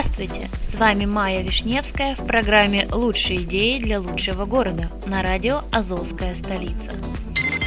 Здравствуйте! С вами Майя Вишневская в программе «Лучшие идеи для лучшего города» на радио «Азовская столица».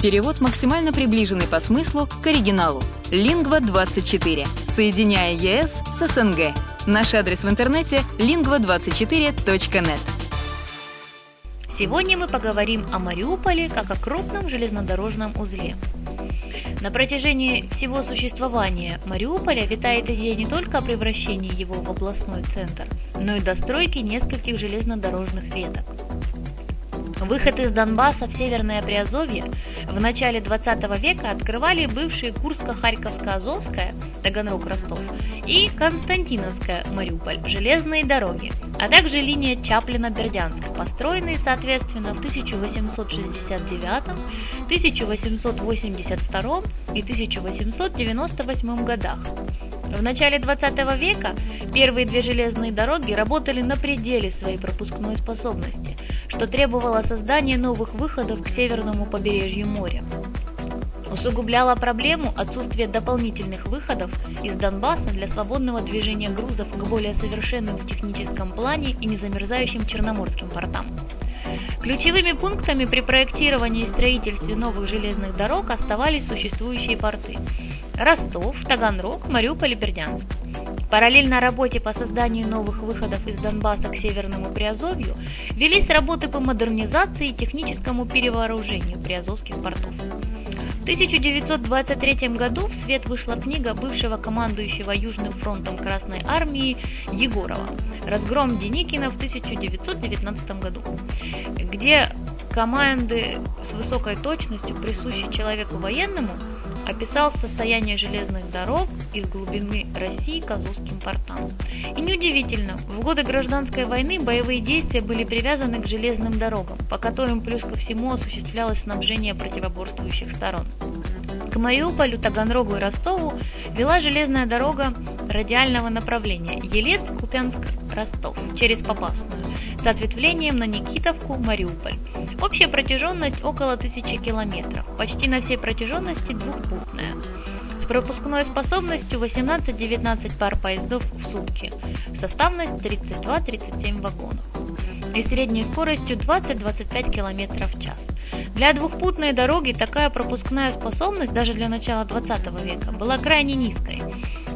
Перевод максимально приближенный по смыслу к оригиналу. Лингва24. Соединяя ЕС с СНГ. Наш адрес в интернете lingva24.net. Сегодня мы поговорим о Мариуполе как о крупном железнодорожном узле. На протяжении всего существования Мариуполя витает идея не только о превращении его в областной центр, но и достройки нескольких железнодорожных веток. Выход из Донбасса в Северное Приазовье в начале 20 века открывали бывшие Курско-Харьковско-Азовская, Таганрог-Ростов, и Константиновская, Мариуполь, железные дороги, а также линия Чаплина-Бердянск, построенные, соответственно, в 1869, 1882 и 1898 годах. В начале 20 века первые две железные дороги работали на пределе своей пропускной способности – что требовало создания новых выходов к северному побережью моря. Усугубляло проблему отсутствие дополнительных выходов из Донбасса для свободного движения грузов к более совершенным в техническом плане и незамерзающим черноморским портам. Ключевыми пунктами при проектировании и строительстве новых железных дорог оставались существующие порты – Ростов, Таганрог, Мариуполь и Бердянск. Параллельно работе по созданию новых выходов из Донбасса к Северному Приазовью велись работы по модернизации и техническому перевооружению приазовских портов. В 1923 году в свет вышла книга бывшего командующего Южным фронтом Красной Армии Егорова «Разгром Деникина в 1919 году», где команды с высокой точностью, присущей человеку военному, описал состояние железных дорог из глубины России к Азовским портам. И неудивительно, в годы гражданской войны боевые действия были привязаны к железным дорогам, по которым плюс ко всему осуществлялось снабжение противоборствующих сторон. К Мариуполю, Таганрогу и Ростову вела железная дорога радиального направления Елец-Купянск-Ростов через Попасную с ответвлением на Никитовку, Мариуполь. Общая протяженность около тысячи километров, почти на всей протяженности двухпутная. С пропускной способностью 18-19 пар поездов в сутки, составность 32-37 вагонов и средней скоростью 20-25 км в час. Для двухпутной дороги такая пропускная способность даже для начала 20 века была крайне низкой.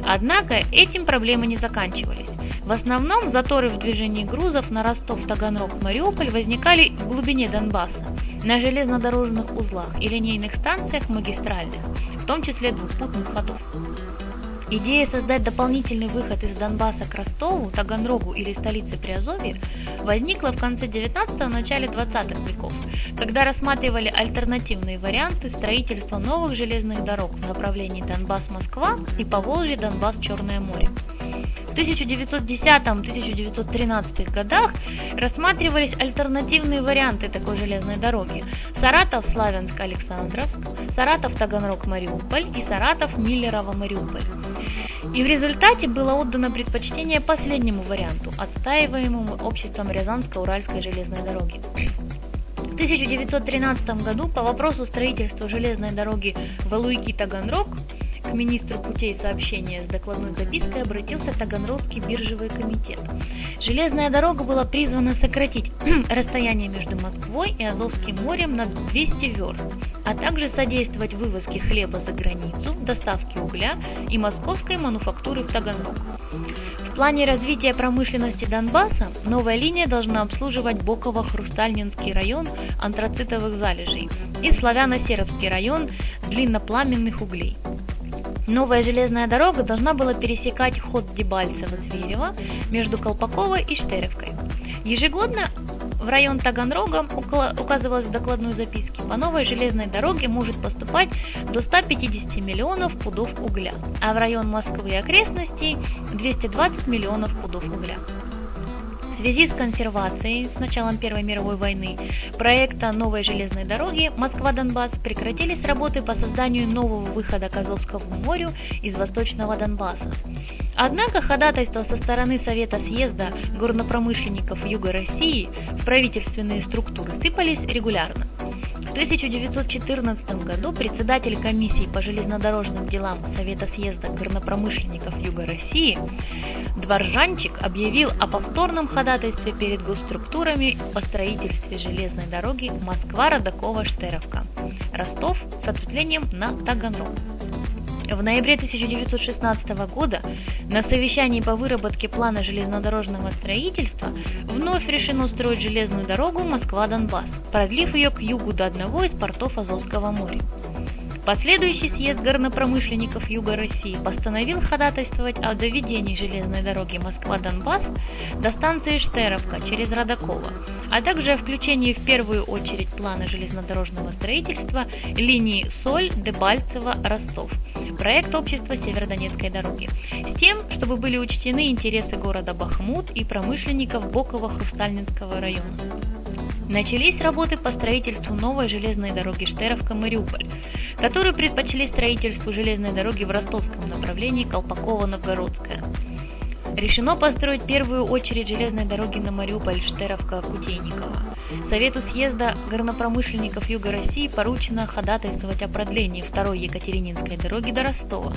Однако этим проблемы не заканчивались. В основном заторы в движении грузов на Ростов, Таганрог, Мариуполь возникали в глубине Донбасса, на железнодорожных узлах и линейных станциях магистральных, в том числе двухпутных ходов. Идея создать дополнительный выход из Донбасса к Ростову, Таганрогу или столице Приазовья возникла в конце 19-го, начале 20 веков, когда рассматривали альтернативные варианты строительства новых железных дорог в направлении Донбасс-Москва и Поволжье Донбасс-Черное море. В 1910-1913 годах рассматривались альтернативные варианты такой железной дороги. Саратов, Славянск, Александровск, Саратов, Таганрог, Мариуполь и Саратов, Миллерово, Мариуполь. И в результате было отдано предпочтение последнему варианту, отстаиваемому обществом Рязанско-Уральской железной дороги. В 1913 году по вопросу строительства железной дороги Валуйки-Таганрог к министру путей сообщения с докладной запиской обратился Таганрогский биржевый комитет. Железная дорога была призвана сократить расстояние между Москвой и Азовским морем на 200 верст, а также содействовать вывозке хлеба за границу, доставке угля и московской мануфактуры в Таганрог. В плане развития промышленности Донбасса новая линия должна обслуживать Боково-Хрустальнинский район антрацитовых залежей и Славяно-Серовский район длиннопламенных углей. Новая железная дорога должна была пересекать ход Дебальцево-Зверево между Колпаковой и Штеревкой. Ежегодно в район Таганрога, указывалось в докладной записке, по новой железной дороге может поступать до 150 миллионов пудов угля, а в район Москвы и окрестностей 220 миллионов пудов угля. В связи с консервацией с началом Первой мировой войны проекта новой железной дороги Москва-Донбасс прекратились работы по созданию нового выхода к Азовскому морю из Восточного Донбасса. Однако ходатайства со стороны Совета съезда горнопромышленников Юга России в правительственные структуры сыпались регулярно. В 1914 году председатель комиссии по железнодорожным делам Совета съезда горнопромышленников Юга России Дворжанчик объявил о повторном ходатайстве перед госструктурами по строительстве железной дороги Москва-Родокова-Штеровка, Ростов с ответвлением на Таганрог. В ноябре 1916 года на совещании по выработке плана железнодорожного строительства вновь решено строить железную дорогу Москва-Донбасс, продлив ее к югу до одного из портов Азовского моря. Последующий съезд горнопромышленников Юга России постановил ходатайствовать о доведении железной дороги Москва-Донбасс до станции Штеровка через Родаково, а также о включении в первую очередь плана железнодорожного строительства линии Соль-Дебальцево-Ростов, проект общества Северодонецкой дороги, с тем, чтобы были учтены интересы города Бахмут и промышленников Боково-Хрустальнинского района. Начались работы по строительству новой железной дороги Штеровка-Мариуполь, которую предпочли строительству железной дороги в ростовском направлении Колпаково-Новгородская. Решено построить первую очередь железной дороги на Мариуполь, Штеровка, Кутейникова. Совету съезда горнопромышленников Юга России поручено ходатайствовать о продлении второй Екатерининской дороги до Ростова,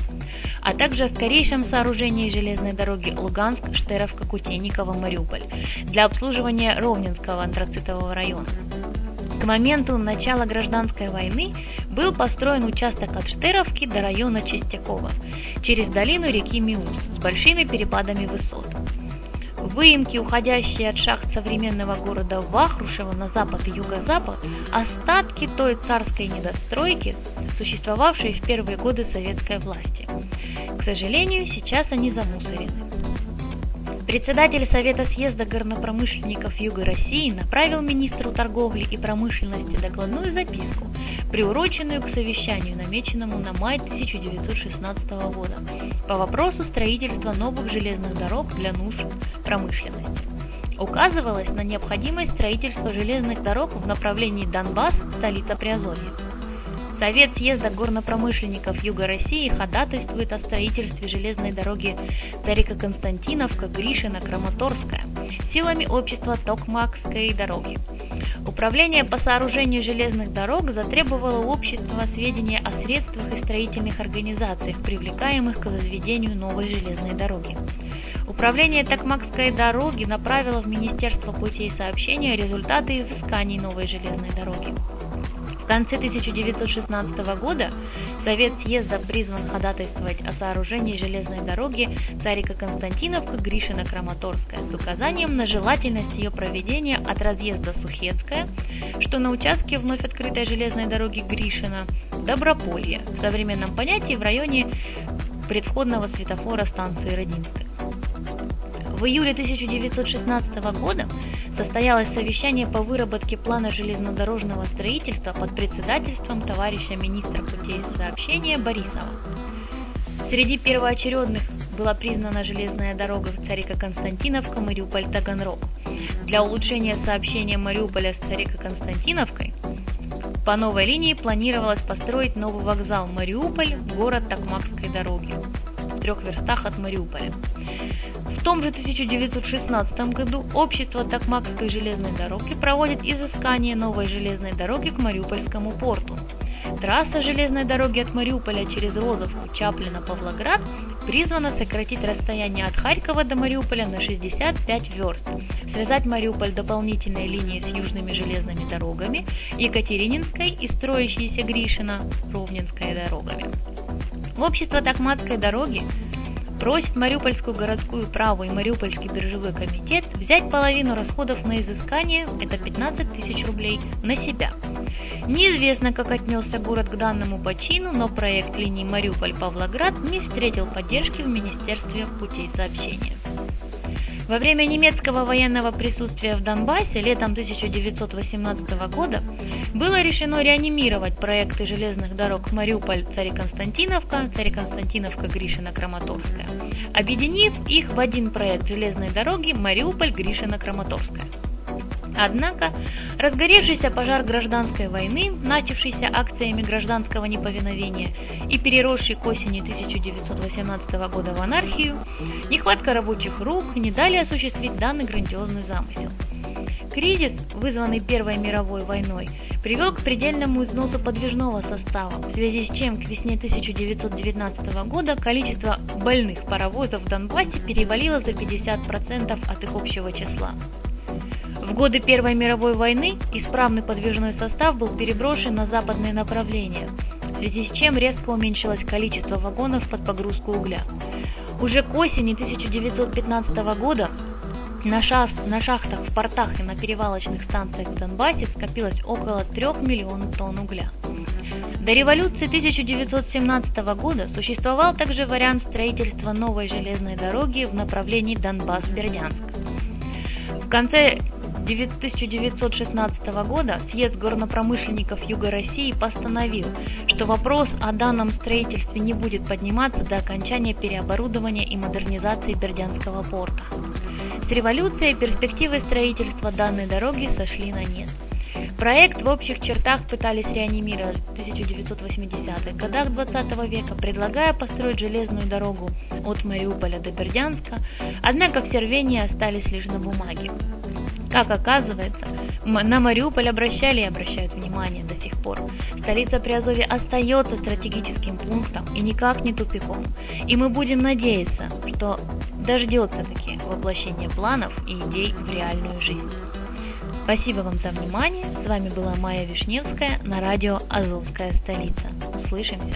а также о скорейшем сооружении железной дороги Луганск, Штеровка, Кутейникова, Мариуполь для обслуживания Ровненского антрацитового района. К моменту начала гражданской войны был построен участок от Штеровки до района Чистякова через долину реки Миус с большими перепадами высот. Выемки, уходящие от шахт современного города Вахрушева на запад и юго-запад, остатки той царской недостройки, существовавшей в первые годы советской власти. К сожалению, сейчас они замусорены. Председатель Совета съезда горнопромышленников Юга России направил министру торговли и промышленности докладную записку, приуроченную к совещанию, намеченному на май 1916 года, по вопросу строительства новых железных дорог для нужд промышленности. Указывалось на необходимость строительства железных дорог в направлении Донбасс, столица Приазовья. Совет съезда горнопромышленников Юга России ходатайствует о строительстве железной дороги Царика-Константиновка, Гришина, Краматорская силами общества Токмакской дороги. Управление по сооружению железных дорог затребовало у общества сведения о средствах и строительных организациях, привлекаемых к возведению новой железной дороги. Управление Токмакской дороги направило в Министерство путей сообщения результаты изысканий новой железной дороги. В конце 1916 года Совет съезда призван ходатайствовать о сооружении железной дороги Царика-Константиновка-Гришина-Краматорская с указанием на желательность ее проведения от разъезда Сухецкая, что на участке вновь открытой железной дороги Гришина, Доброполье, в современном понятии в районе предвходного светофора станции Родинская. В июле 1916 года состоялось совещание по выработке плана железнодорожного строительства под председательством товарища министра путей сообщения Борисова. Среди первоочередных была признана железная дорога в Царика-Константиновка, Мариуполь-Таганрог. Для улучшения сообщения Мариуполя с Царика-Константиновкой по новой линии планировалось построить новый вокзал Мариуполь, город Токмакской дороги, в трех верстах от Мариуполя. Том же 1916 году общество Токмакской железной дороги проводит изыскание новой железной дороги к Мариупольскому порту. Трасса железной дороги от Мариуполя через Розовку, Чаплина, Павлоград призвана сократить расстояние от Харькова до Мариуполя на 65 верст, связать Мариуполь дополнительной линией с южными железными дорогами, Екатерининской и строящейся Гришина, Ровненской дорогами. В общество Токматской дороги просит Мариупольскую городскую праву и Мариупольский биржевой комитет взять половину расходов на изыскание, это 15 тысяч рублей, на себя. Неизвестно, как отнесся город к данному почину, но проект линии Мариуполь-Павлоград не встретил поддержки в Министерстве путей сообщения. Во время немецкого военного присутствия в Донбассе летом 1918 года было решено реанимировать проекты железных дорог Мариуполь-Цареконстантиновка, Цареконстантиновка-Гришина-Краматорская, объединив их в один проект железной дороги Мариуполь-Гришина-Краматорская. Однако разгоревшийся пожар гражданской войны, начавшийся акциями гражданского неповиновения и переросший к осени 1918 года в анархию, нехватка рабочих рук не дали осуществить данный грандиозный замысел. Кризис, вызванный Первой мировой войной, привел к предельному износу подвижного состава, в связи с чем к весне 1919 года количество больных паровозов в Донбассе перевалило за 50% от их общего числа. В годы Первой мировой войны исправный подвижной состав был переброшен на западные направления, в связи с чем резко уменьшилось количество вагонов под погрузку угля. Уже к осени 1915 года на, шах на шахтах, в портах и на перевалочных станциях в Донбассе скопилось около 3 миллионов тонн угля. До революции 1917 года существовал также вариант строительства новой железной дороги в направлении Донбасс-Бердянск. В конце 1916 года съезд горнопромышленников Юга России постановил, что вопрос о данном строительстве не будет подниматься до окончания переоборудования и модернизации Бердянского порта. С революцией перспективы строительства данной дороги сошли на нет. Проект в общих чертах пытались реанимировать в 1980-х годах 20 века, предлагая построить железную дорогу от Мариуполя до Бердянска, однако все рвения остались лишь на бумаге. Как оказывается, на Мариуполь обращали и обращают внимание до сих пор. Столица Приазовья остается стратегическим пунктом и никак не тупиком. И мы будем надеяться, что дождется таки воплощение планов и идей в реальную жизнь. Спасибо вам за внимание. С вами была Майя Вишневская на радио «Азовская столица». Услышимся!